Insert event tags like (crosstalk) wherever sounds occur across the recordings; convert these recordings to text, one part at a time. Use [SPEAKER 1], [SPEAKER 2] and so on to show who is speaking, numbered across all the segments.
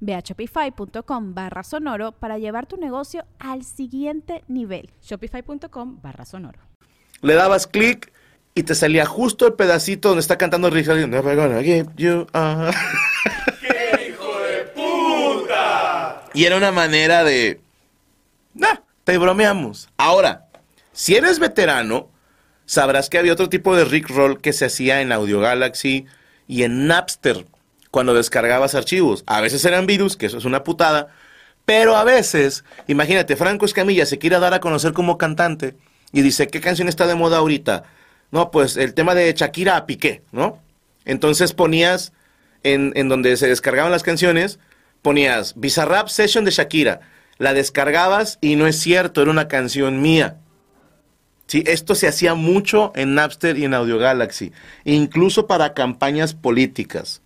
[SPEAKER 1] Ve a shopify.com barra sonoro para llevar tu negocio al siguiente nivel.
[SPEAKER 2] Shopify.com barra sonoro.
[SPEAKER 3] Le dabas clic y te salía justo el pedacito donde está cantando Richard. Never gonna give you (laughs)
[SPEAKER 4] ¡Qué hijo de puta!
[SPEAKER 3] Y era una manera de... Nah, te bromeamos. Ahora, si eres veterano, sabrás que había otro tipo de Rickroll que se hacía en Audio Galaxy y en Napster cuando descargabas archivos. A veces eran virus, que eso es una putada, pero a veces, imagínate, Franco Escamilla se quiere dar a conocer como cantante y dice, ¿qué canción está de moda ahorita? No, pues el tema de Shakira a Piqué, ¿no? Entonces ponías en, en donde se descargaban las canciones, ponías Bizarrap Session de Shakira, la descargabas y no es cierto, era una canción mía. Sí, esto se hacía mucho en Napster y en Audio Galaxy, incluso para campañas políticas.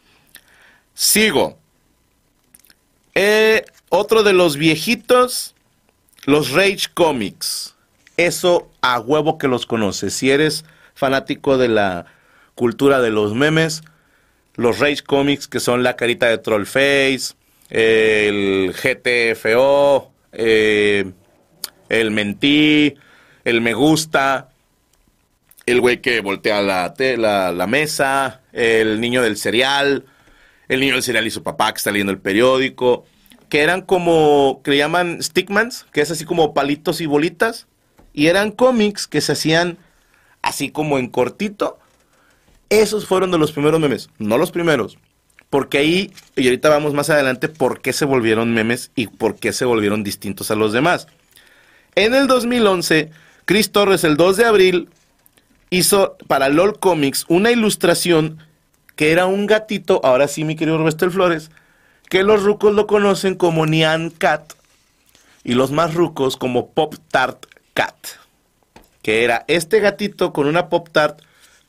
[SPEAKER 3] Sigo. Eh, otro de los viejitos, los Rage Comics. Eso a huevo que los conoces. Si eres fanático de la cultura de los memes, los Rage Comics, que son la carita de Trollface, el GTFO, eh, el Mentí, el Me Gusta, el güey que voltea la, mesa, el niño del cereal, el niño del cereal y su papá que está leyendo el periódico, que eran como, que le llaman stickmans, que es así como palitos y bolitas, y eran cómics que se hacían así como en cortito. Esos fueron de los primeros memes, no los primeros, porque ahí, y ahorita vamos más adelante, por qué se volvieron memes y por qué se volvieron distintos a los demás. En el 2011, Chris Torres, el 2 de abril, hizo para LOL Comics una ilustración que era un gatito, ahora sí mi querido Roberto Flores, que los rucos lo conocen como Nyan Cat y los más rucos como Pop Tart Cat, que era este gatito con una Pop Tart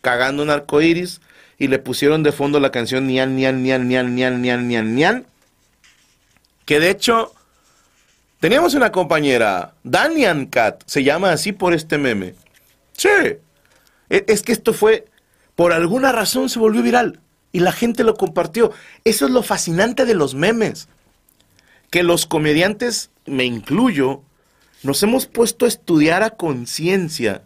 [SPEAKER 3] cagando un arco iris y le pusieron de fondo la canción Nian, Nian, Nian, Nian, Nian, Nian, Nian, Nian, que de hecho teníamos una compañera, Danian Cat, se llama así por este meme. Sí, e, es que esto fue, por alguna razón se volvió viral y la gente lo compartió. Eso es lo fascinante de los memes. Que los comediantes, me incluyo, nos hemos puesto a estudiar a conciencia.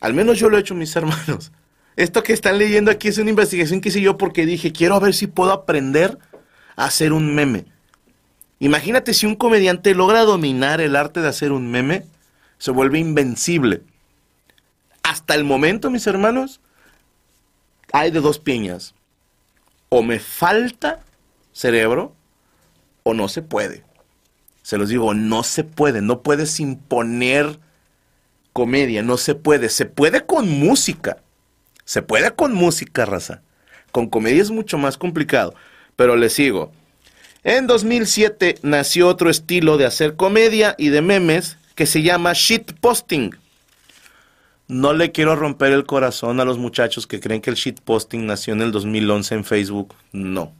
[SPEAKER 3] Al menos yo lo he hecho, mis (laughs) hermanos. Esto que están leyendo aquí es una investigación que hice yo porque dije, quiero ver si puedo aprender a hacer un meme. Imagínate si un comediante logra dominar el arte de hacer un meme, se vuelve invencible. Hasta el momento, mis hermanos, hay de dos piñas o me falta cerebro o no se puede. Se los digo, no se puede, no puedes imponer comedia, no se puede. Se puede con música, se puede con música, raza. Con comedia es mucho más complicado, pero les sigo. En 2007 nació otro estilo de hacer comedia y de memes que se llama shitposting. No le quiero romper el corazón a los muchachos que creen que el shitposting nació en el 2011 en Facebook. No.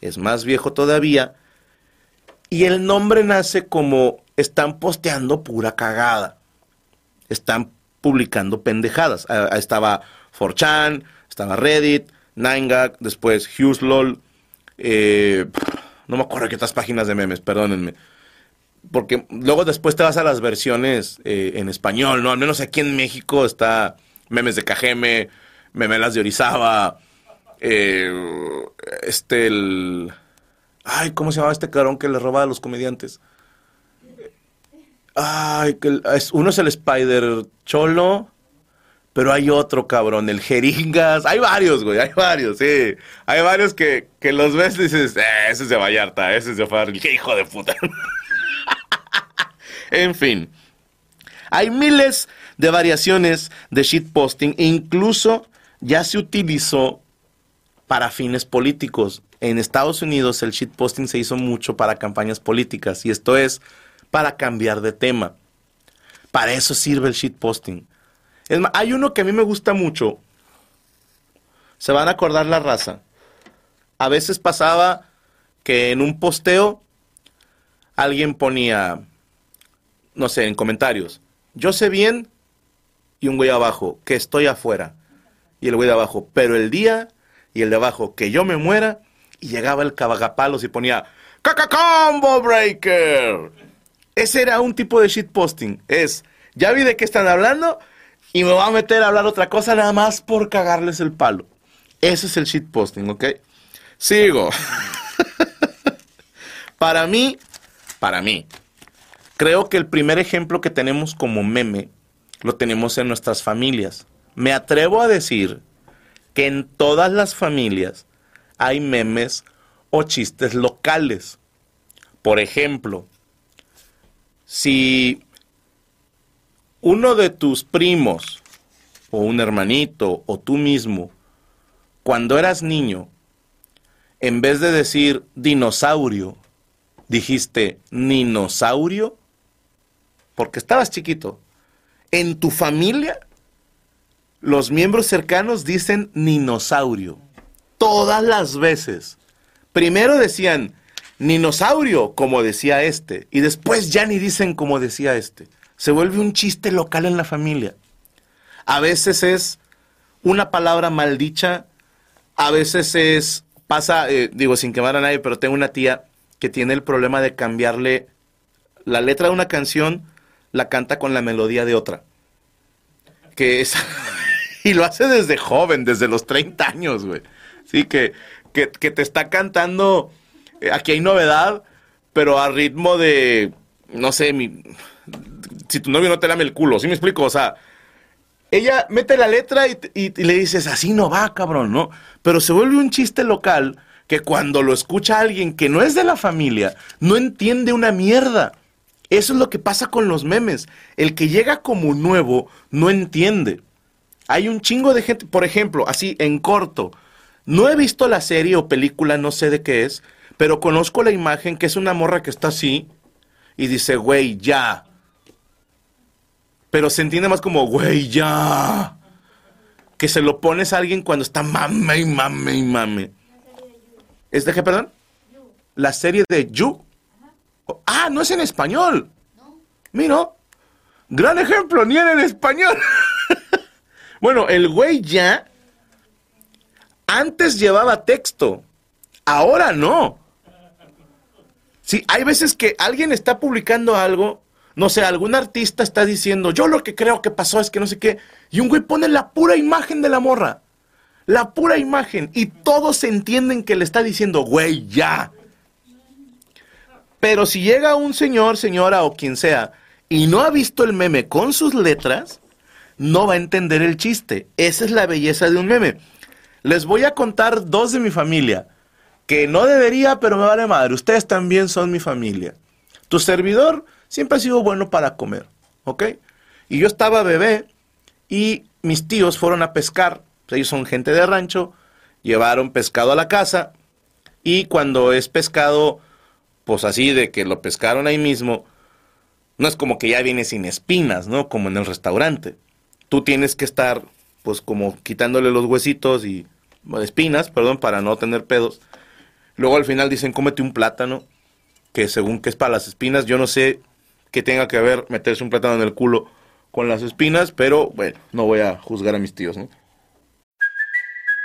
[SPEAKER 3] Es más viejo todavía. Y el nombre nace como están posteando pura cagada. Están publicando pendejadas. Ah, ah, estaba 4chan, estaba Reddit, 9gag, después HughesLol. Eh, no me acuerdo qué otras páginas de memes, perdónenme porque luego después te vas a las versiones eh, en español, ¿no? Al menos aquí en México está memes de Cajeme, memelas de Orizaba, eh, este, el... Ay, ¿cómo se llamaba este carón que le roba a los comediantes? Ay, que uno es el Spider Cholo, Pero hay otro cabrón, el jeringas. Hay varios, güey, hay varios, sí. Hay varios que, que los ves y dices, eh, ese es de Vallarta, ese es de Farrell. ¡Qué hijo de puta! (laughs) en fin. Hay miles de variaciones de shitposting. Incluso ya se utilizó para fines políticos. En Estados Unidos el shitposting se hizo mucho para campañas políticas. Y esto es para cambiar de tema. Para eso sirve el shitposting. Es más, hay uno que a mí me gusta mucho. Se van a acordar la raza. A veces pasaba que en un posteo alguien ponía, no sé, en comentarios, yo sé bien, y un güey abajo, que estoy afuera. Y el güey de abajo, pero el día, y el de abajo, que yo me muera, y llegaba el cabagapalos y ponía, ¡Caca Combo Breaker! Ese era un tipo de shitposting. Es, ya vi de qué están hablando y me voy a meter a hablar otra cosa nada más por cagarles el palo. Ese es el shitposting, ¿ok? Sigo. (laughs) para mí, para mí, creo que el primer ejemplo que tenemos como meme lo tenemos en nuestras familias. Me atrevo a decir que en todas las familias hay memes o chistes locales. Por ejemplo, si uno de tus primos o un hermanito o tú mismo, cuando eras niño, en vez de decir dinosaurio, dijiste ninosaurio, porque estabas chiquito. En tu familia, los miembros cercanos dicen ninosaurio. Todas las veces. Primero decían ninosaurio, como decía este, y después ya ni dicen como decía este. Se vuelve un chiste local en la familia. A veces es una palabra maldicha, a veces es, pasa, eh, digo, sin quemar a nadie, pero tengo una tía que tiene el problema de cambiarle la letra de una canción, la canta con la melodía de otra. Que es, (laughs) y lo hace desde joven, desde los 30 años, güey. Sí, que, que, te está cantando eh, aquí hay novedad, pero a ritmo de, no sé, mi, si tu novio no te lame el culo, ¿sí me explico? O sea, ella mete la letra y, y, le dices, así no va, cabrón, ¿no? Pero se vuelve un chiste local que cuando lo escucha alguien que no es de la familia, no entiende una mierda. Eso es lo que pasa con los memes. El que llega como nuevo no entiende. Hay un chingo de gente, por ejemplo, así en corto. No he visto la serie o película, no sé de qué es, pero conozco la imagen que es una morra que está así y dice, güey, ya. Pero se entiende más como, güey, ya. Que se lo pones a alguien cuando está mame y mame y mame. ¿Es de qué, perdón? La serie de You. Ah, no es en español. Mira. Gran ejemplo, ni era en español. (laughs) bueno, el güey ya antes llevaba texto. Ahora no. Sí, hay veces que alguien está publicando algo, no sé, algún artista está diciendo, yo lo que creo que pasó es que no sé qué, y un güey pone la pura imagen de la morra, la pura imagen, y todos entienden que le está diciendo, güey, ya. Pero si llega un señor, señora o quien sea, y no ha visto el meme con sus letras, no va a entender el chiste. Esa es la belleza de un meme. Les voy a contar dos de mi familia que no debería, pero me vale madre. Ustedes también son mi familia. Tu servidor siempre ha sido bueno para comer, ¿ok? Y yo estaba bebé y mis tíos fueron a pescar. Ellos son gente de rancho, llevaron pescado a la casa y cuando es pescado, pues así de que lo pescaron ahí mismo, no es como que ya viene sin espinas, ¿no? Como en el restaurante. Tú tienes que estar, pues como quitándole los huesitos y espinas, perdón, para no tener pedos. Luego al final dicen, cómete un plátano, que según que es para las espinas, yo no sé qué tenga que ver meterse un plátano en el culo con las espinas, pero bueno, no voy a juzgar a mis tíos, ¿no?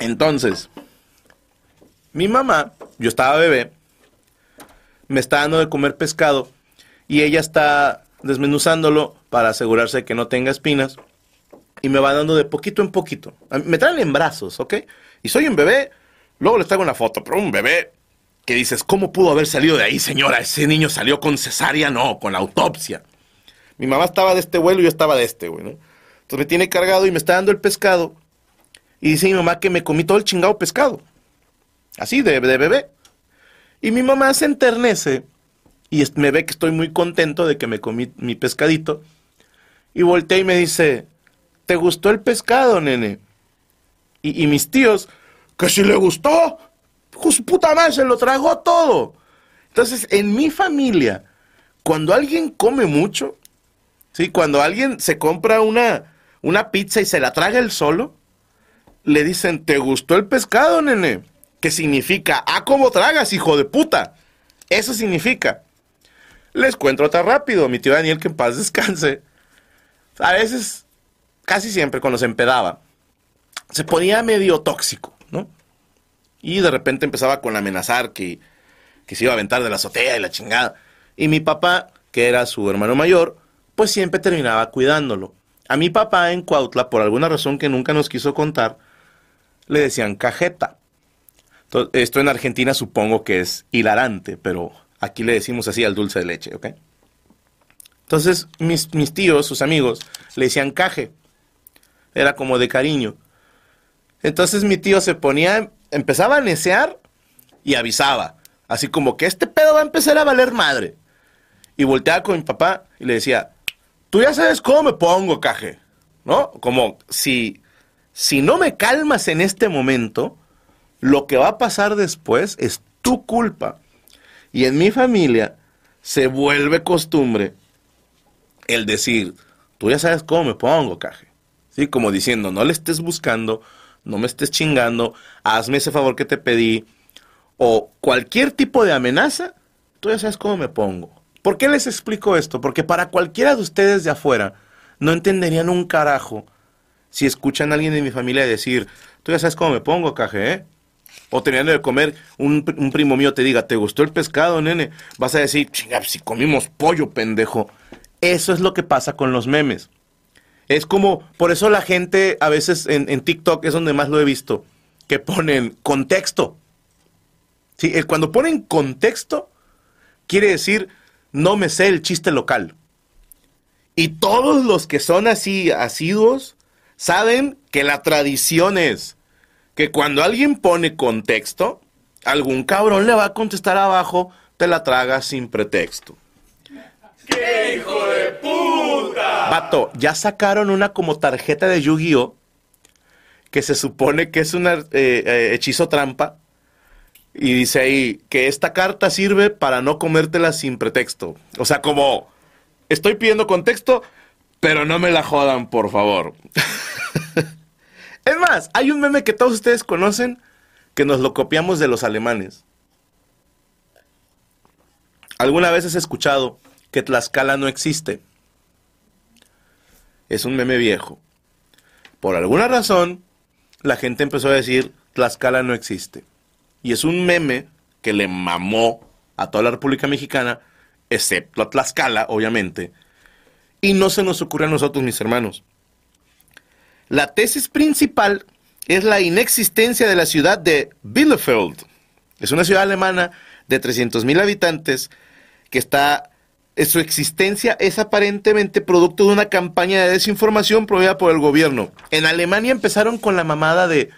[SPEAKER 3] Entonces, mi mamá, yo estaba bebé, me está dando de comer pescado y ella está desmenuzándolo para asegurarse de que no tenga espinas y me va dando de poquito en poquito. Me traen en brazos, ¿ok? Y soy un bebé, luego les traigo una foto, pero un bebé que dices, ¿cómo pudo haber salido de ahí, señora? Ese niño salió con cesárea, no, con la autopsia. Mi mamá estaba de este vuelo y yo estaba de este, güey, ¿no? Entonces me tiene cargado y me está dando el pescado. Y dice mi mamá que me comí todo el chingado pescado. Así, de, de bebé. Y mi mamá se enternece y me ve que estoy muy contento de que me comí mi pescadito. Y voltea y me dice, ¿te gustó el pescado, nene? Y, mis tíos, que si le gustó, su puta madre se lo tragó todo. Entonces, en mi familia, cuando alguien come mucho, ¿sí? cuando alguien se compra una, una pizza y se la traga él solo, le dicen, ¿te gustó el pescado, nene? Que significa, ah, ¿cómo tragas, hijo de puta? Eso significa. Les cuento otra rápido. Mi tío Daniel, que en paz descanse, a veces, casi siempre cuando se empedaba, se ponía medio tóxico, ¿no? Y de repente empezaba con amenazar que, que se iba a aventar de la azotea y la chingada. Y mi papá, que era su hermano mayor, pues siempre terminaba cuidándolo. A mi papá en Cuautla, por alguna razón que nunca nos quiso contar, le decían cajeta. esto en Argentina supongo que es hilarante, pero aquí le decimos así al dulce de leche, ¿ok? Entonces mis, mis tíos, sus amigos, le decían caje. Era como de cariño. Entonces mi tío se ponía, empezaba a necear y avisaba. Así como que este pedo va a empezar a valer madre. Y volteaba con mi papá y le decía, tú ya sabes cómo me pongo, caje. ¿No? Como si, si no me calmas en este momento, lo que va a pasar después es tu culpa. Y en mi familia se vuelve costumbre el decir, tú ya sabes cómo me pongo, caje. ¿Sí? Como diciendo, no le estés buscando, no me estés chingando, hazme ese favor que te pedí, o cualquier tipo de amenaza, tú ya sabes cómo me pongo. ¿Por qué les explico esto? Porque para cualquiera de ustedes de afuera, no entenderían un carajo si escuchan a alguien de mi familia decir, tú ya sabes cómo me pongo, caje, ¿eh? O teniendo de comer, un, un, primo mío te diga, ¿te gustó el pescado, nene? Vas a decir, chinga, si comimos pollo, pendejo. Eso es lo que pasa con los memes. Es como, por eso la gente a veces en, en TikTok es donde más lo he visto, que ponen contexto. Sí, cuando ponen contexto, quiere decir, no me sé el chiste local. Y todos los que son así asiduos saben que la tradición es que cuando alguien pone contexto, algún cabrón le va a contestar abajo, te la tragas sin pretexto.
[SPEAKER 4] ¡Qué hijo de puta!
[SPEAKER 3] Vato, ya sacaron una como tarjeta de Yu-Gi-Oh! que se supone que es un eh, eh, hechizo trampa. Y dice ahí que esta carta sirve para no comértela sin pretexto. O sea, como estoy pidiendo contexto, pero no me la jodan, por favor. (laughs) es más, hay un meme que todos ustedes conocen que nos lo copiamos de los alemanes. ¿Alguna vez has escuchado que Tlaxcala no existe. Es un meme viejo. Por alguna razón, la gente empezó a decir Tlaxcala no existe. Y es un meme que le mamó a toda la República Mexicana, excepto a Tlaxcala, obviamente. Y no se nos ocurre a nosotros, mis hermanos. La tesis principal es la inexistencia de la ciudad de Bielefeld. Es una ciudad alemana de 300.000 habitantes que está su existencia es aparentemente producto de una campaña de desinformación promovida por el gobierno. En Alemania empezaron con la mamada de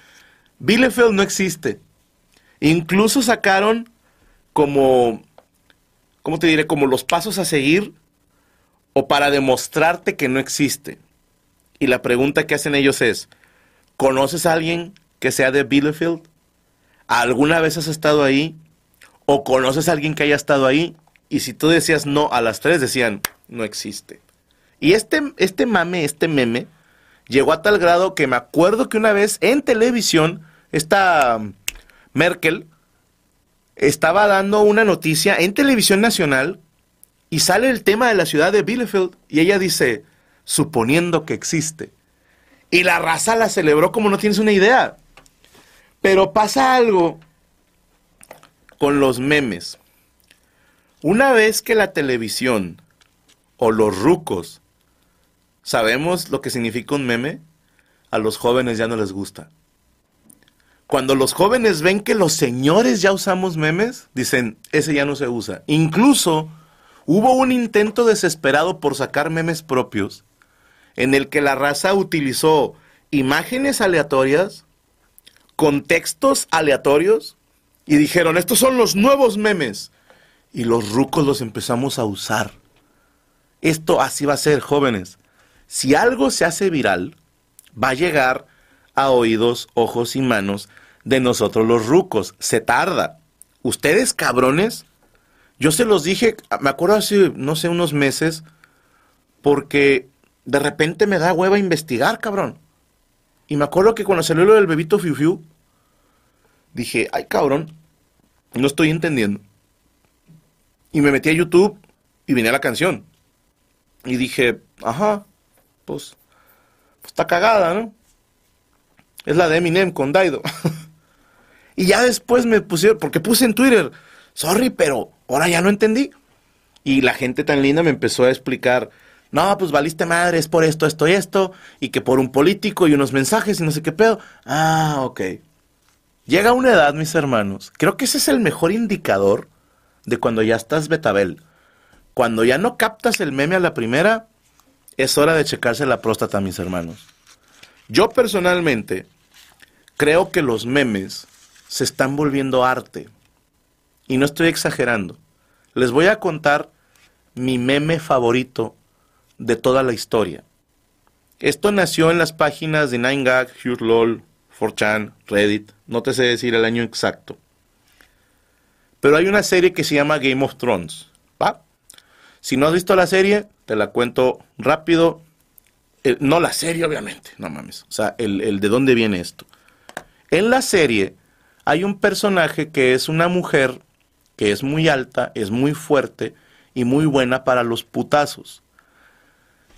[SPEAKER 3] Bielefeld no existe. Incluso sacaron como, ¿cómo te diré? Como los pasos a seguir o para demostrarte que no existe. Y la pregunta que hacen ellos es, ¿conoces a alguien que sea de Bielefeld? ¿Alguna vez has estado ahí? ¿O conoces a alguien que haya estado ahí? Y si tú decías no a las tres, decían, no existe. Y este, este mame, este meme, llegó a tal grado que me acuerdo que una vez en televisión, esta Merkel estaba dando una noticia en televisión nacional y sale el tema de la ciudad de Bielefeld y ella dice, suponiendo que existe. Y la raza la celebró como no tienes una idea. Pero pasa algo con los memes. Una vez que la televisión o los rucos sabemos lo que significa un meme, a los jóvenes ya no les gusta. Cuando los jóvenes ven que los señores ya usamos memes, dicen, ese ya no se usa. Incluso hubo un intento desesperado por sacar memes propios, en el que la raza utilizó imágenes aleatorias, contextos aleatorios, y dijeron, estos son los nuevos memes. Y los rucos los empezamos a usar. Esto así va a ser, jóvenes. Si algo se hace viral, va a llegar a oídos, ojos y manos de nosotros los rucos. Se tarda. Ustedes cabrones, yo se los dije, me acuerdo hace, no sé, unos meses, porque de repente me da hueva investigar, cabrón. Y me acuerdo que cuando salió lo del bebito Fiu Fiu, dije, ay cabrón, no estoy entendiendo. Y me metí a YouTube y vine a la canción. Y dije, ajá, pues, pues está cagada, ¿no? Es la de Eminem con Daido. (laughs) y ya después me pusieron, porque puse en Twitter, sorry, pero ahora ya no entendí. Y la gente tan linda me empezó a explicar, no, pues valiste madre, es por esto, esto y esto, y que por un político y unos mensajes y no sé qué pedo. Ah, ok. Llega una edad, mis hermanos, creo que ese es el mejor indicador de cuando ya estás betabel. Cuando ya no captas el meme a la primera, es hora de checarse la próstata, mis hermanos. Yo personalmente creo que los memes se están volviendo arte. Y no estoy exagerando. Les voy a contar mi meme favorito de toda la historia. Esto nació en las páginas de 9gag, HughLol, 4chan, Reddit, no te sé decir el año exacto. Pero hay una serie que se llama Game of Thrones, ¿va? Si no has visto la serie, te la cuento rápido. Eh, no la serie, obviamente, no mames. O sea, el, el de dónde viene esto. En la serie hay un personaje que es una mujer que es muy alta, es muy fuerte y muy buena para los putazos.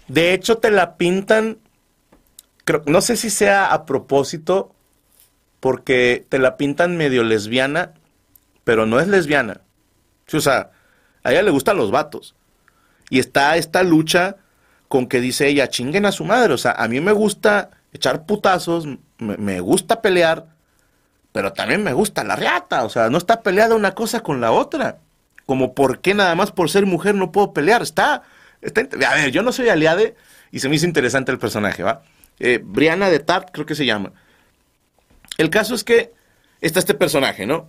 [SPEAKER 3] De hecho, te la pintan, no sé si sea a propósito, porque te la pintan medio lesbiana, pero no es lesbiana. o sea, a ella le gustan los vatos. Y está esta lucha con que dice ella, chinguen a su madre. O sea, a mí me gusta echar putazos, me gusta pelear, pero también me gusta la reata. O sea, no está peleada una cosa con la otra. Como por qué nada más por ser mujer no puedo pelear. Está a ver, yo no soy aliade y se me hizo interesante el personaje, ¿va? Eh, Brianna de Tart, creo que se llama. El caso es que está este personaje, ¿no?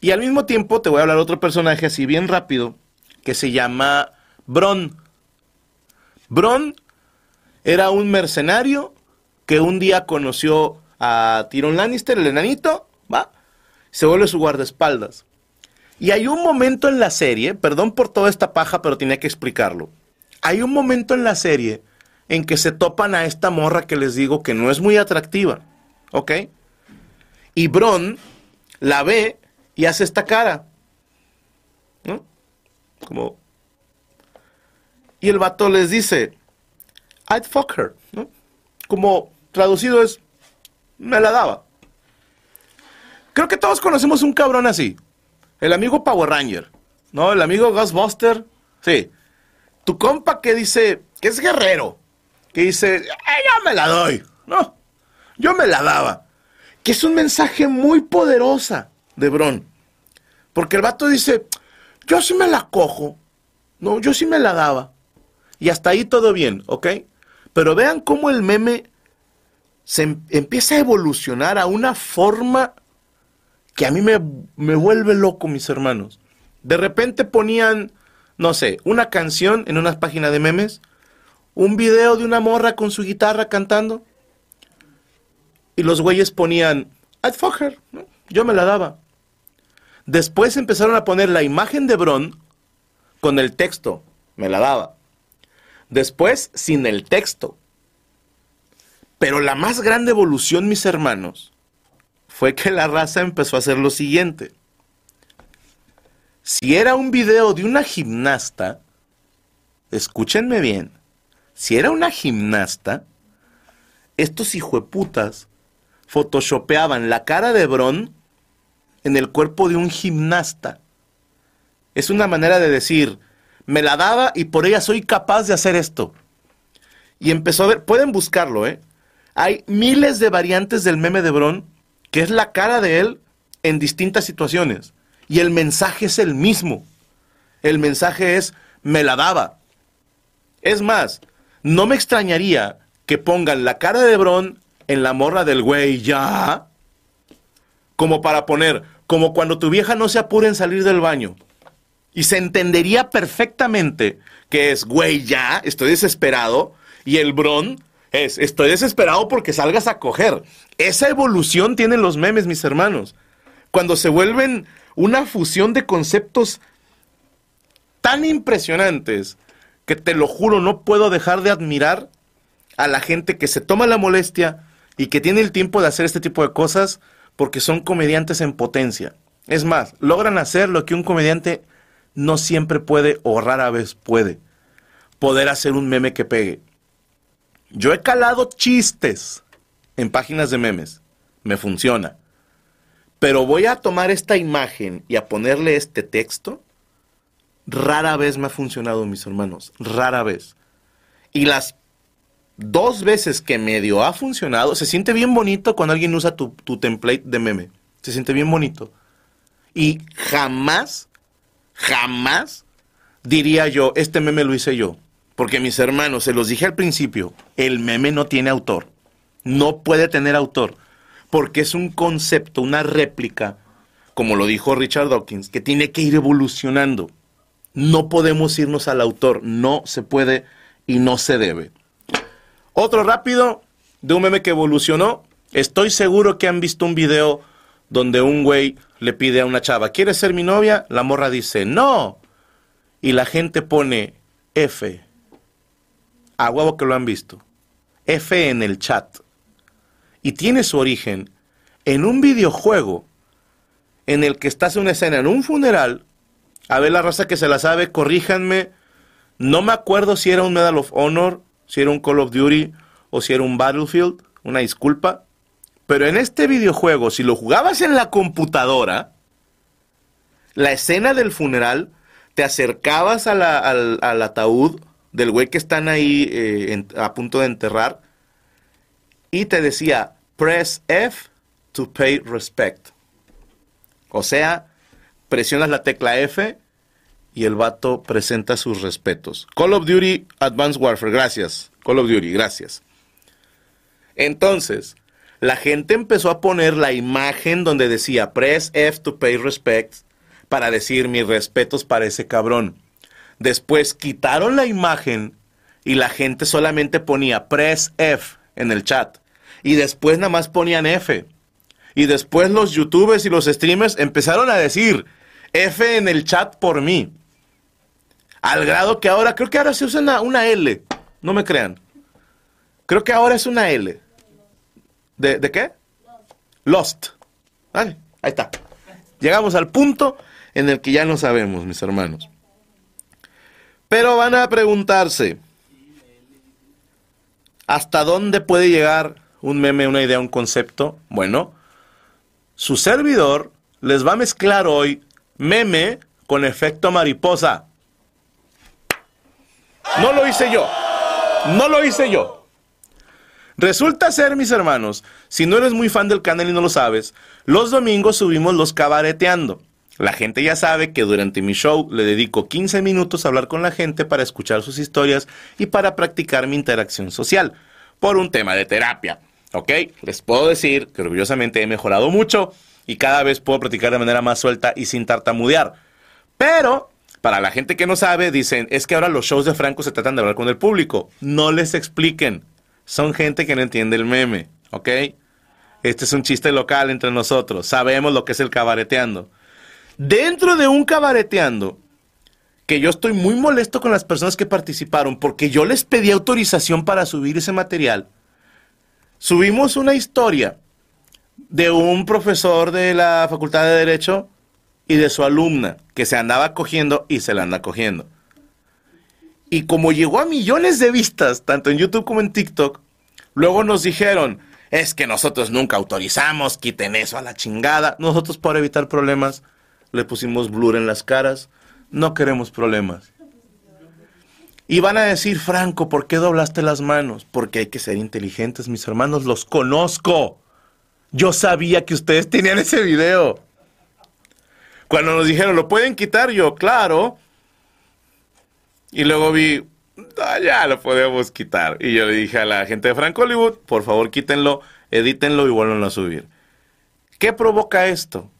[SPEAKER 3] Y al mismo tiempo te voy a hablar otro personaje así bien rápido que se llama Bron. Bron era un mercenario que un día conoció a Tyrion Lannister, el enanito, ¿va? Se vuelve su guardaespaldas. Y hay un momento en la serie, perdón por toda esta paja, pero tenía que explicarlo. Hay un momento en la serie en que se topan a esta morra que les digo que no es muy atractiva, ¿ok? Y Bron la ve y hace esta cara, ¿no? Como... Y el vato les dice, I'd fuck her, ¿no? Como traducido es, me la daba. Creo que todos conocemos un cabrón así. El amigo Power Ranger, ¿no? El amigo Ghostbuster, sí. Tu compa que dice, que es guerrero, que dice, eh, yo me la doy, ¿no? Yo me la daba. Que es un mensaje muy poderosa de Bron. Porque el vato dice, yo sí me la cojo, no, yo sí me la daba. Y hasta ahí todo bien, ¿ok? Pero vean cómo el meme se em-, empieza a evolucionar a una forma que a mí me, me vuelve loco, mis hermanos. De repente ponían, no sé, una canción en unas páginas de memes, un video de una morra con su guitarra cantando, y los güeyes ponían, I'd fuck her, yo me la daba. Después empezaron a poner la imagen de Bron con el texto, me la daba. Después sin el texto. Pero la más grande evolución, mis hermanos, fue que la raza empezó a hacer lo siguiente. Si era un video de una gimnasta, escúchenme bien, si era una gimnasta, estos hijueputas photoshopeaban la cara de Bron en el cuerpo de un gimnasta. Es una manera de decir, me la daba y por ella soy capaz de hacer esto. Y empezó a ver, pueden buscarlo, ¿eh? Hay miles de variantes del meme de Bron, que es la cara de él en distintas situaciones. Y el mensaje es el mismo. El mensaje es, me la daba. Es más, no me extrañaría que pongan la cara de Bron en la morra del güey ya, como para poner, como cuando tu vieja no se apura en salir del baño. Y se entendería perfectamente que es, güey, ya, estoy desesperado. Y el Bron es, estoy desesperado porque salgas a coger. Esa evolución tienen los memes, mis hermanos. Cuando se vuelven una fusión de conceptos tan impresionantes que te lo juro, no puedo dejar de admirar a la gente que se toma la molestia y que tiene el tiempo de hacer este tipo de cosas porque son comediantes en potencia. Es más, logran hacer lo que un comediante no siempre puede o rara vez puede. Poder hacer un meme que pegue. Yo he calado chistes en páginas de memes. Me funciona. Pero voy a tomar esta imagen y a ponerle este texto. Rara vez me ha funcionado, mis hermanos. Rara vez. Y las dos veces que medio ha funcionado, se siente bien bonito cuando alguien usa tu, tu template de meme. Se siente bien bonito. Y jamás jamás diría yo, este meme lo hice yo. Porque mis hermanos, se los dije al principio, el meme no tiene autor. No puede tener autor. Porque es un concepto, una réplica, como lo dijo Richard Dawkins, que tiene que ir evolucionando. No podemos irnos al autor. No se puede y no se debe. Otro rápido de un meme que evolucionó. Estoy seguro que han visto un video donde un güey le pide a una chava, ¿quieres ser mi novia? La morra dice, no. Y la gente pone F. A que lo han visto. F en el chat. Y tiene su origen en un videojuego en el que estás en una escena en un funeral. A ver la raza que se la sabe, corríjanme. No me acuerdo si era un Medal of Honor, si era un Call of Duty o si era un Battlefield. Una disculpa. Pero en este videojuego, si lo jugabas en la computadora, la escena del funeral, te acercabas al, ataúd del güey que están ahí eh, a punto de enterrar y te decía, press F to pay respect. O sea, presionas la tecla F y el vato presenta sus respetos. Call of Duty Advanced Warfare, gracias. Call of Duty, gracias. Entonces, la gente empezó a poner la imagen donde decía press F to pay respect para decir mis respetos para ese cabrón. Después quitaron la imagen y la gente solamente ponía press F en el chat. Y después nada más ponían F. Y después los youtubers y los streamers empezaron a decir F en el chat por mí. Al grado que ahora, creo que ahora se usa una, una L. No me crean. Creo que ahora es una L. ¿De, qué? Lost. Ahí está. Llegamos al punto en el que ya no sabemos, mis hermanos. Pero van a preguntarse, ¿hasta dónde puede llegar un meme, una idea, un concepto? Bueno, su servidor les va a mezclar hoy meme con efecto mariposa. No lo hice yo. No lo hice yo. Resulta ser, mis hermanos, si no eres muy fan del canal y no lo sabes, los domingos subimos los cabareteando. La gente ya sabe que durante mi show le dedico 15 minutos a hablar con la gente para escuchar sus historias y para practicar mi interacción social, por un tema de terapia. ¿Ok? Les puedo decir que orgullosamente he mejorado mucho y cada vez puedo practicar de manera más suelta y sin tartamudear. Pero, para la gente que no sabe, dicen, es que ahora los shows de Franco se tratan de hablar con el público. No les expliquen son gente que no entiende el meme, ¿ok? Este es un chiste local entre nosotros. Sabemos lo que es el cabareteando. Dentro de un cabareteando, que yo estoy muy molesto con las personas que participaron porque yo les pedí autorización para subir ese material. Subimos una historia de un profesor de la Facultad de Derecho y de su alumna que se andaba cogiendo y se la anda cogiendo. Y como llegó a millones de vistas, tanto en YouTube como en TikTok, luego nos dijeron, es que nosotros nunca autorizamos, quiten eso a la chingada. Nosotros para evitar problemas le pusimos blur en las caras, no queremos problemas. Y van a decir, Franco, ¿por qué doblaste las manos? Porque hay que ser inteligentes, mis hermanos, los conozco. Yo sabía que ustedes tenían ese video. Cuando nos dijeron, ¿lo pueden quitar? Yo, claro. Y luego vi, ah, ya lo podemos quitar. Y yo le dije a la gente de Frank Hollywood, por favor quítenlo, edítenlo y vuelvan a subir. ¿Qué provoca esto?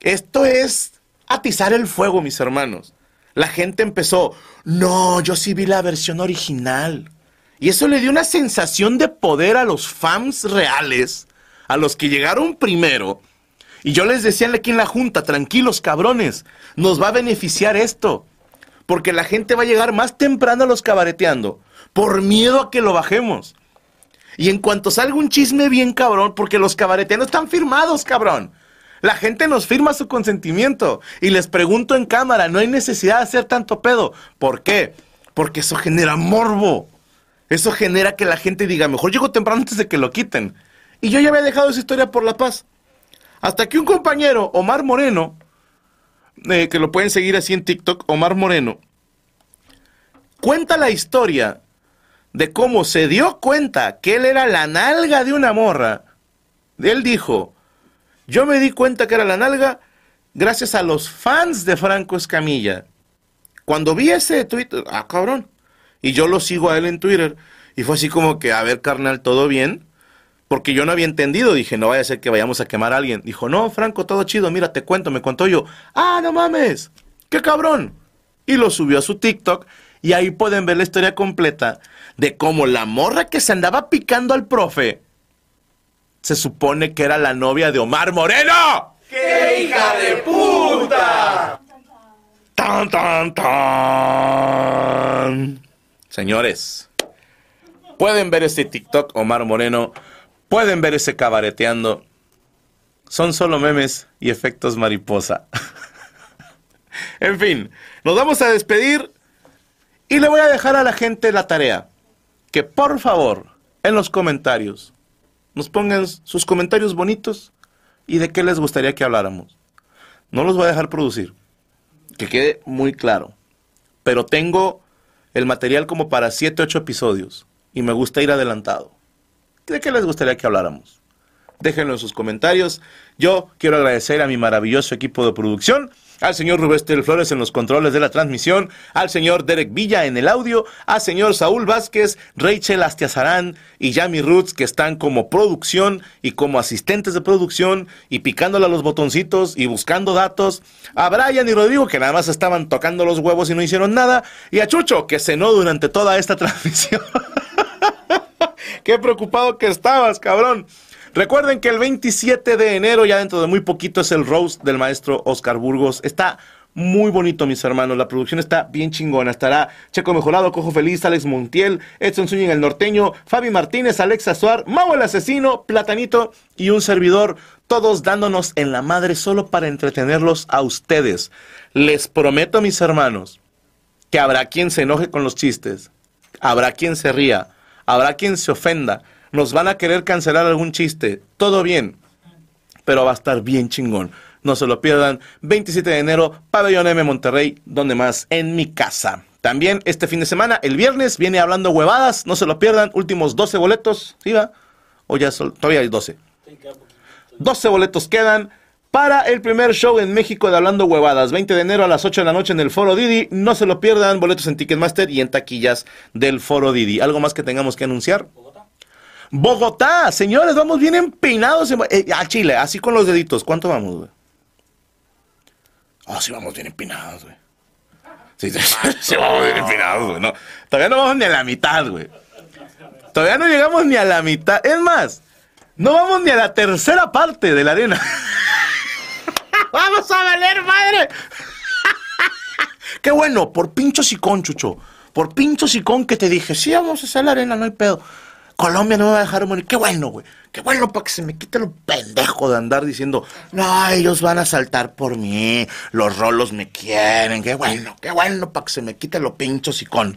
[SPEAKER 3] Esto es atizar el fuego, mis hermanos. La gente empezó, no, yo sí vi la versión original. Y eso le dio una sensación de poder a los fans reales, a los que llegaron primero. Y yo les decía aquí en la junta, tranquilos cabrones, nos va a beneficiar esto porque la gente va a llegar más temprano a los cabareteando, por miedo a que lo bajemos. Y en cuanto salga un chisme bien cabrón, porque los cabareteando están firmados, cabrón. La gente nos firma su consentimiento. Y les pregunto en cámara, no hay necesidad de hacer tanto pedo. ¿Por qué? Porque eso genera morbo. Eso genera que la gente diga, mejor llego temprano antes de que lo quiten. Y yo ya había dejado esa historia por la paz. Hasta que un compañero, Omar Moreno, eh, que lo pueden seguir así en TikTok, Omar Moreno, cuenta la historia de cómo se dio cuenta que él era la nalga de una morra. Él dijo, yo me di cuenta que era la nalga gracias a los fans de Franco Escamilla. Cuando vi ese tweet, ah, cabrón. Y yo lo sigo a él en Twitter. Y fue así como que, a ver, carnal, ¿todo bien? Porque yo no había entendido, dije, no vaya a ser que vayamos a quemar a alguien. Dijo, no, Franco, todo chido, mira, te cuento, me contó yo. Ah, no mames, qué cabrón. Y lo subió a su TikTok y ahí pueden ver la historia completa de cómo la morra que se andaba picando al profe se supone que era la novia de Omar Moreno.
[SPEAKER 4] ¡Qué hija de puta!
[SPEAKER 3] Tan, tan, tan. Señores, pueden ver este TikTok, Omar Moreno Pueden ver ese cabareteando. Son solo memes y efectos mariposa. (laughs) en fin, nos vamos a despedir y le voy a dejar a la gente la tarea. Que por favor, en los comentarios, nos pongan sus comentarios bonitos y de qué les gustaría que habláramos. No los voy a dejar producir. Que quede muy claro. Pero tengo el material como para 7, 8 episodios. Y me gusta ir adelantado. ¿De qué les gustaría que habláramos? Déjenlo en sus comentarios. Yo quiero agradecer a mi maravilloso equipo de producción, al señor Rubén Flores en los controles de la transmisión, al señor Derek Villa en el audio, al señor Saúl Vázquez, Rachel Astiazarán y Yami Roots que están como producción y como asistentes de producción y picándole a los botoncitos y buscando datos, a Brian y Rodrigo que nada más estaban tocando los huevos y no hicieron nada, y a Chucho que cenó durante toda esta (laughs) transmisión. (laughs) Qué preocupado que estabas, cabrón. Recuerden que el 27 de enero, ya dentro de muy poquito, es el roast del maestro Oscar Burgos. Está muy bonito, mis hermanos. La producción está bien chingona. Estará Checo Mejorado, Cojo Feliz, Alex Montiel, Edson Zúñiga el Norteño, Fabi Martínez, Alexa Suar, Mau el Asesino, Platanito y un servidor. Todos dándonos en la madre solo para entretenerlos a ustedes. Les prometo, mis hermanos, que habrá quien se enoje con los chistes. Habrá quien se ría habrá quien se ofenda, nos van a querer cancelar algún chiste, todo bien, pero va a estar bien chingón. No se lo pierdan, 27 de enero, Pabellón M Monterrey, donde más, en mi casa. También este fin de semana, el viernes, viene hablando huevadas, no se lo pierdan, últimos 12 boletos, ¿sí va? O ya todavía hay 12. 12 boletos quedan para el primer show en México de Hablando Huevadas. 20 de enero a las 8 de la noche en el Foro Didi. No se lo pierdan, boletos en Ticketmaster y en taquillas del Foro Didi. ¿Algo más que tengamos que anunciar? Bogotá. Señores, vamos bien empinados eh, a Chile, así con los deditos. ¿Cuánto vamos, güey? Oh, sí, vamos bien empinados, güey. (laughs) Sí, sí, vamos bien empinados, güey. No, todavía no vamos ni a la mitad, güey. Todavía no llegamos ni a la mitad. Es más, no vamos ni a la tercera parte de la arena. (laughs) ¡Vamos a valer madre! (laughs) Qué bueno, por pincho sicón, Chucho. Por pincho sicón que te dije, sí, vamos a hacer la arena, no hay pedo. Colombia no me va a dejar morir. Qué bueno, güey. Qué bueno para que se me quite lo pendejo de andar diciendo, no, ellos van a saltar por mí, los rolos me quieren. Qué bueno, qué bueno para que se me quite lo pincho sicón.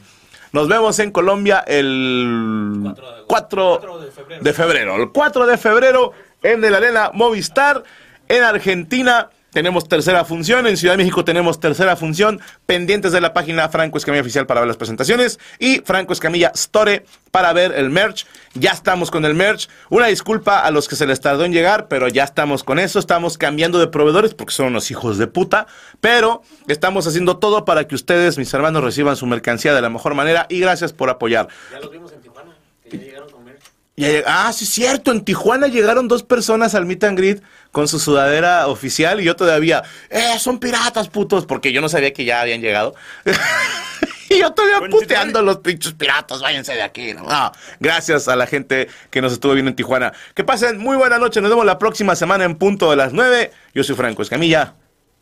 [SPEAKER 3] Nos vemos en Colombia el 4 de febrero. El 4 de febrero en el Arena Movistar. En Argentina tenemos tercera función. En Ciudad de México tenemos tercera función. Pendientes de la página Franco Escamilla Oficial para ver las presentaciones. Y Franco Escamilla Store para ver el merch. Ya estamos con el merch. Una disculpa a los que se les tardó en llegar, pero ya estamos con eso. Estamos cambiando de proveedores porque son unos hijos de puta. Pero estamos haciendo todo para que ustedes, mis hermanos, reciban su mercancía de la mejor manera. Y gracias por apoyar.
[SPEAKER 5] Ya los vimos en Tijuana, que ya llegaron con merch.
[SPEAKER 3] Ya ah, sí, es cierto. En Tijuana llegaron dos personas al meet and greet con su sudadera oficial y yo todavía, eh, son piratas, putos, porque yo no sabía que ya habían llegado. (laughs) y yo todavía puteando a los pinches piratas, váyanse de aquí. No, No, gracias a la gente que nos estuvo viendo en Tijuana. Que pasen muy buena noche. Nos vemos la próxima semana en punto de las 9. Yo soy Franco Escamilla.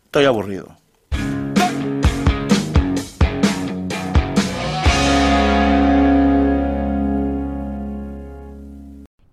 [SPEAKER 3] Estoy aburrido.